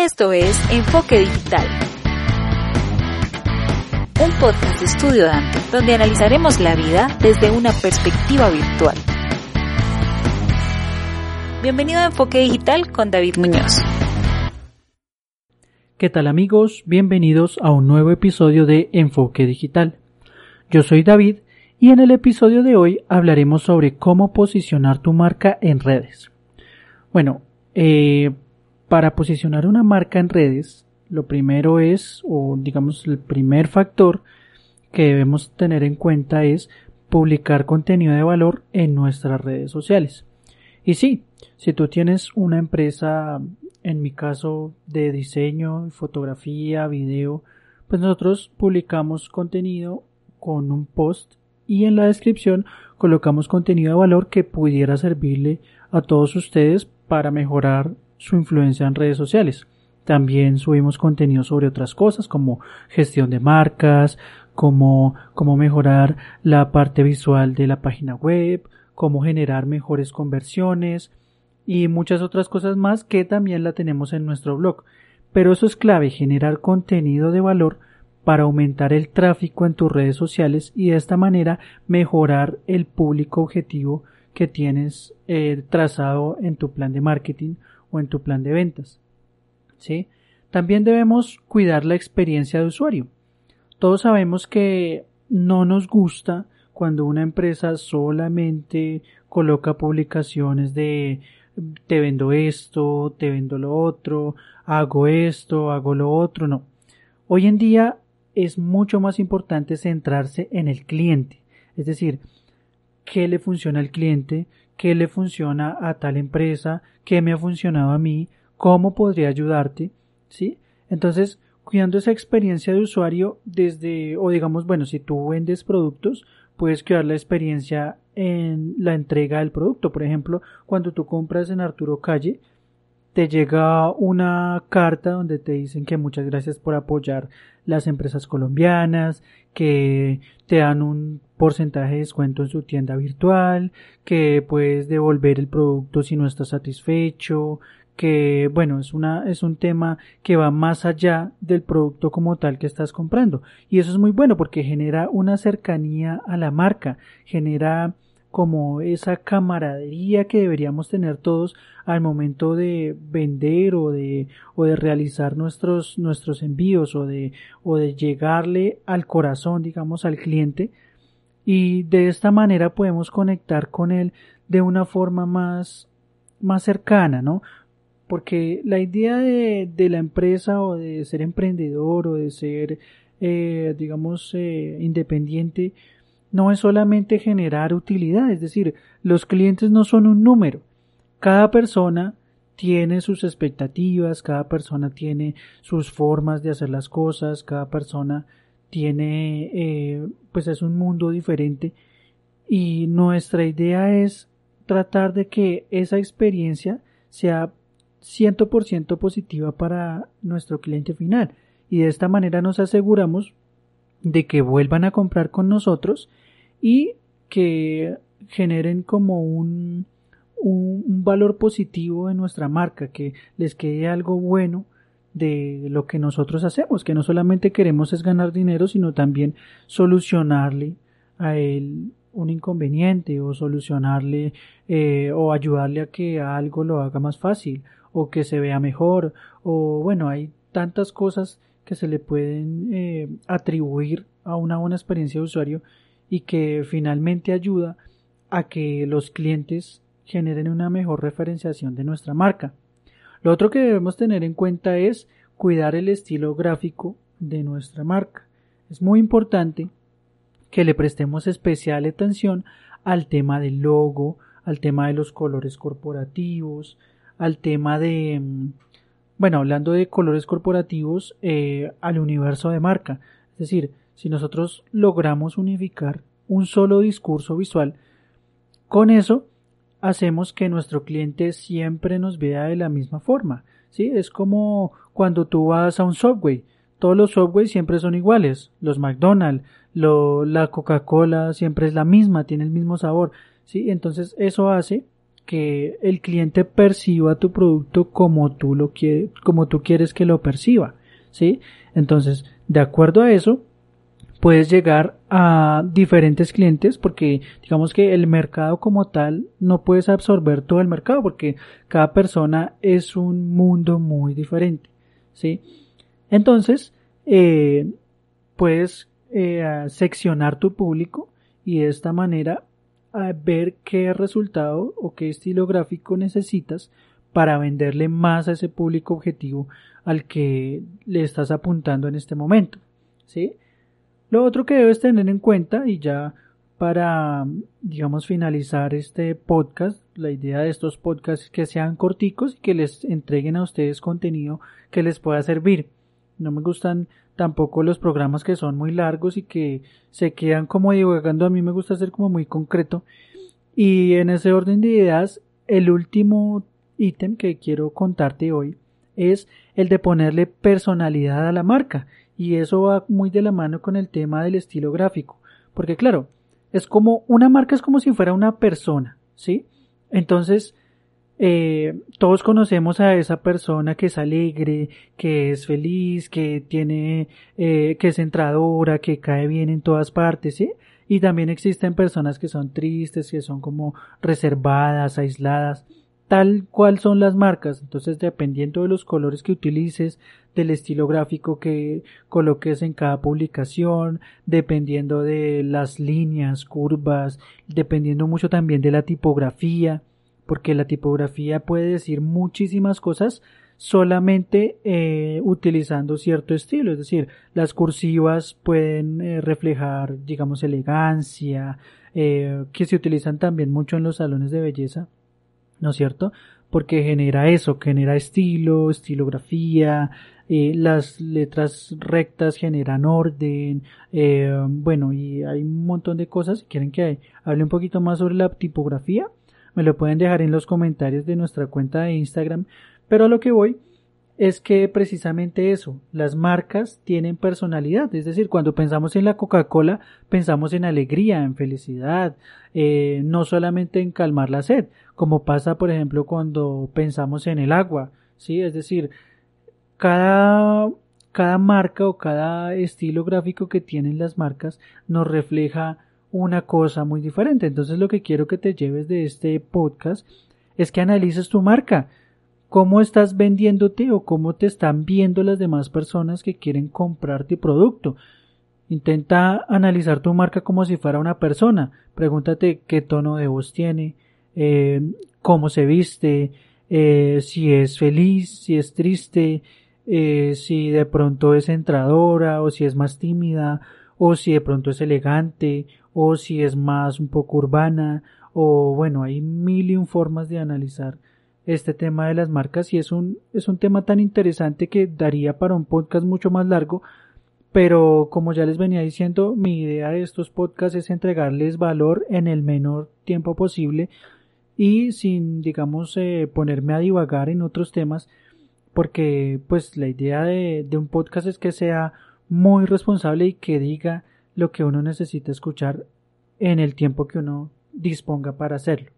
Esto es Enfoque Digital, un podcast de Estudio donde analizaremos la vida desde una perspectiva virtual. Bienvenido a Enfoque Digital con David Muñoz. ¿Qué tal amigos? Bienvenidos a un nuevo episodio de Enfoque Digital. Yo soy David y en el episodio de hoy hablaremos sobre cómo posicionar tu marca en redes. Bueno, eh, para posicionar una marca en redes, lo primero es, o digamos el primer factor que debemos tener en cuenta es publicar contenido de valor en nuestras redes sociales. Y sí, si tú tienes una empresa, en mi caso de diseño, fotografía, video, pues nosotros publicamos contenido con un post y en la descripción colocamos contenido de valor que pudiera servirle a todos ustedes para mejorar su influencia en redes sociales. También subimos contenido sobre otras cosas como gestión de marcas, como cómo mejorar la parte visual de la página web, cómo generar mejores conversiones y muchas otras cosas más que también la tenemos en nuestro blog. Pero eso es clave, generar contenido de valor para aumentar el tráfico en tus redes sociales y de esta manera mejorar el público objetivo que tienes eh, trazado en tu plan de marketing o en tu plan de ventas. ¿Sí? También debemos cuidar la experiencia de usuario. Todos sabemos que no nos gusta cuando una empresa solamente coloca publicaciones de te vendo esto, te vendo lo otro, hago esto, hago lo otro, no. Hoy en día es mucho más importante centrarse en el cliente, es decir, qué le funciona al cliente, qué le funciona a tal empresa, qué me ha funcionado a mí, cómo podría ayudarte, ¿sí? Entonces, cuidando esa experiencia de usuario desde, o digamos, bueno, si tú vendes productos, puedes cuidar la experiencia en la entrega del producto. Por ejemplo, cuando tú compras en Arturo Calle, te llega una carta donde te dicen que muchas gracias por apoyar las empresas colombianas, que te dan un porcentaje de descuento en su tienda virtual, que puedes devolver el producto si no estás satisfecho, que bueno, es una es un tema que va más allá del producto como tal que estás comprando. Y eso es muy bueno porque genera una cercanía a la marca, genera como esa camaradería que deberíamos tener todos al momento de vender o de o de realizar nuestros nuestros envíos o de o de llegarle al corazón digamos al cliente. Y de esta manera podemos conectar con él de una forma más más cercana no porque la idea de, de la empresa o de ser emprendedor o de ser eh, digamos eh, independiente no es solamente generar utilidad, es decir, los clientes no son un número. Cada persona tiene sus expectativas, cada persona tiene sus formas de hacer las cosas, cada persona tiene, eh, pues es un mundo diferente y nuestra idea es tratar de que esa experiencia sea 100% positiva para nuestro cliente final y de esta manera nos aseguramos de que vuelvan a comprar con nosotros y que generen como un, un, valor positivo en nuestra marca, que les quede algo bueno de lo que nosotros hacemos, que no solamente queremos es ganar dinero, sino también solucionarle a él un inconveniente o solucionarle eh, o ayudarle a que algo lo haga más fácil o que se vea mejor. O bueno hay tantas cosas que se le pueden eh, atribuir a una buena experiencia de usuario y que finalmente ayuda a que los clientes generen una mejor referenciación de nuestra marca. Lo otro que debemos tener en cuenta es cuidar el estilo gráfico de nuestra marca. Es muy importante que le prestemos especial atención al tema del logo, al tema de los colores corporativos, al tema de, bueno, hablando de colores corporativos eh, al universo de marca. Es decir, si nosotros logramos unificar un solo discurso visual, con eso hacemos que nuestro cliente siempre nos vea de la misma forma. ¿sí? Es como cuando tú vas a un subway. Todos los subways siempre son iguales. Los McDonald's, lo, la Coca-Cola siempre es la misma, tiene el mismo sabor. ¿sí? Entonces eso hace que el cliente perciba tu producto como tú lo quieres, como tú quieres que lo perciba. ¿sí? Entonces, de acuerdo a eso, puedes llegar a diferentes clientes porque digamos que el mercado como tal no puedes absorber todo el mercado porque cada persona es un mundo muy diferente ¿sí? entonces eh, puedes eh, seccionar tu público y de esta manera ver qué resultado o qué estilo gráfico necesitas para venderle más a ese público objetivo al que le estás apuntando en este momento ¿sí? Lo otro que debes tener en cuenta y ya para, digamos, finalizar este podcast, la idea de estos podcasts es que sean corticos y que les entreguen a ustedes contenido que les pueda servir. No me gustan tampoco los programas que son muy largos y que se quedan como divagando. A mí me gusta ser como muy concreto. Y en ese orden de ideas, el último ítem que quiero contarte hoy es el de ponerle personalidad a la marca y eso va muy de la mano con el tema del estilo gráfico, porque claro, es como una marca es como si fuera una persona, ¿sí? Entonces, eh, todos conocemos a esa persona que es alegre, que es feliz, que tiene, eh, que es entradora, que cae bien en todas partes, ¿sí? Y también existen personas que son tristes, que son como reservadas, aisladas tal cual son las marcas. Entonces, dependiendo de los colores que utilices, del estilo gráfico que coloques en cada publicación, dependiendo de las líneas, curvas, dependiendo mucho también de la tipografía, porque la tipografía puede decir muchísimas cosas solamente eh, utilizando cierto estilo, es decir, las cursivas pueden eh, reflejar, digamos, elegancia, eh, que se utilizan también mucho en los salones de belleza ¿no es cierto? Porque genera eso, genera estilo, estilografía, eh, las letras rectas generan orden, eh, bueno, y hay un montón de cosas. Quieren que hable un poquito más sobre la tipografía, me lo pueden dejar en los comentarios de nuestra cuenta de Instagram. Pero a lo que voy es que precisamente eso, las marcas tienen personalidad, es decir, cuando pensamos en la Coca-Cola, pensamos en alegría, en felicidad, eh, no solamente en calmar la sed, como pasa, por ejemplo, cuando pensamos en el agua, sí, es decir, cada, cada marca o cada estilo gráfico que tienen las marcas nos refleja una cosa muy diferente. Entonces lo que quiero que te lleves de este podcast es que analices tu marca, cómo estás vendiéndote o cómo te están viendo las demás personas que quieren comprar tu producto. Intenta analizar tu marca como si fuera una persona. Pregúntate qué tono de voz tiene, eh, cómo se viste, eh, si es feliz, si es triste, eh, si de pronto es entradora o si es más tímida o si de pronto es elegante o si es más un poco urbana o bueno, hay mil y un formas de analizar este tema de las marcas y es un, es un tema tan interesante que daría para un podcast mucho más largo, pero como ya les venía diciendo, mi idea de estos podcasts es entregarles valor en el menor tiempo posible y sin, digamos, eh, ponerme a divagar en otros temas, porque pues la idea de, de un podcast es que sea muy responsable y que diga lo que uno necesita escuchar en el tiempo que uno disponga para hacerlo.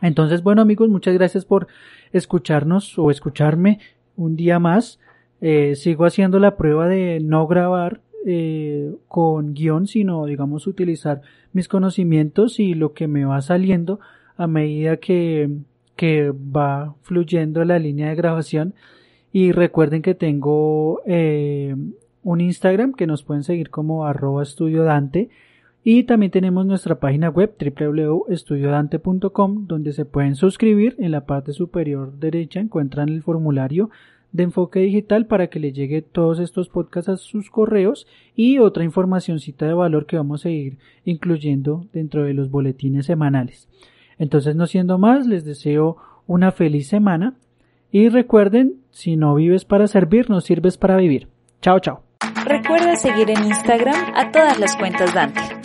Entonces, bueno amigos, muchas gracias por escucharnos o escucharme un día más. Eh, sigo haciendo la prueba de no grabar eh, con guion, sino digamos utilizar mis conocimientos y lo que me va saliendo a medida que, que va fluyendo la línea de grabación. Y recuerden que tengo eh, un Instagram que nos pueden seguir como arroba estudio Dante y también tenemos nuestra página web www.estudiodante.com donde se pueden suscribir. En la parte superior derecha encuentran el formulario de enfoque digital para que les llegue todos estos podcasts a sus correos y otra informacióncita de valor que vamos a ir incluyendo dentro de los boletines semanales. Entonces, no siendo más, les deseo una feliz semana Y recuerden, si no vives para servir, no sirves para vivir. Chao, chao. Recuerda seguir en Instagram a todas las cuentas Dante.